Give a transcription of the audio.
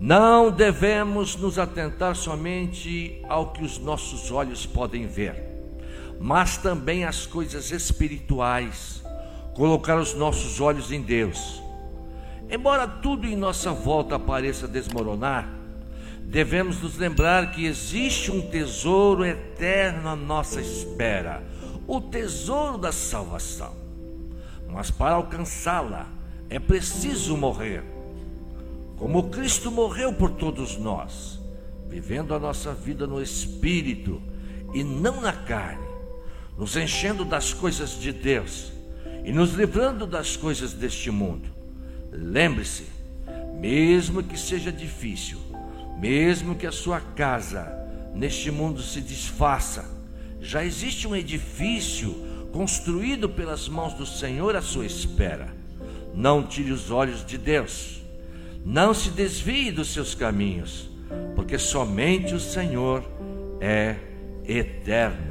Não devemos nos atentar somente ao que os nossos olhos podem ver, mas também às coisas espirituais, colocar os nossos olhos em Deus. Embora tudo em nossa volta pareça desmoronar, devemos nos lembrar que existe um tesouro eterno à nossa espera o tesouro da salvação. Mas para alcançá-la é preciso morrer como Cristo morreu por todos nós, vivendo a nossa vida no espírito e não na carne, nos enchendo das coisas de Deus e nos livrando das coisas deste mundo. Lembre-se, mesmo que seja difícil, mesmo que a sua casa neste mundo se desfaça, já existe um edifício construído pelas mãos do Senhor à sua espera. Não tire os olhos de Deus não se desvie dos seus caminhos, porque somente o Senhor é eterno.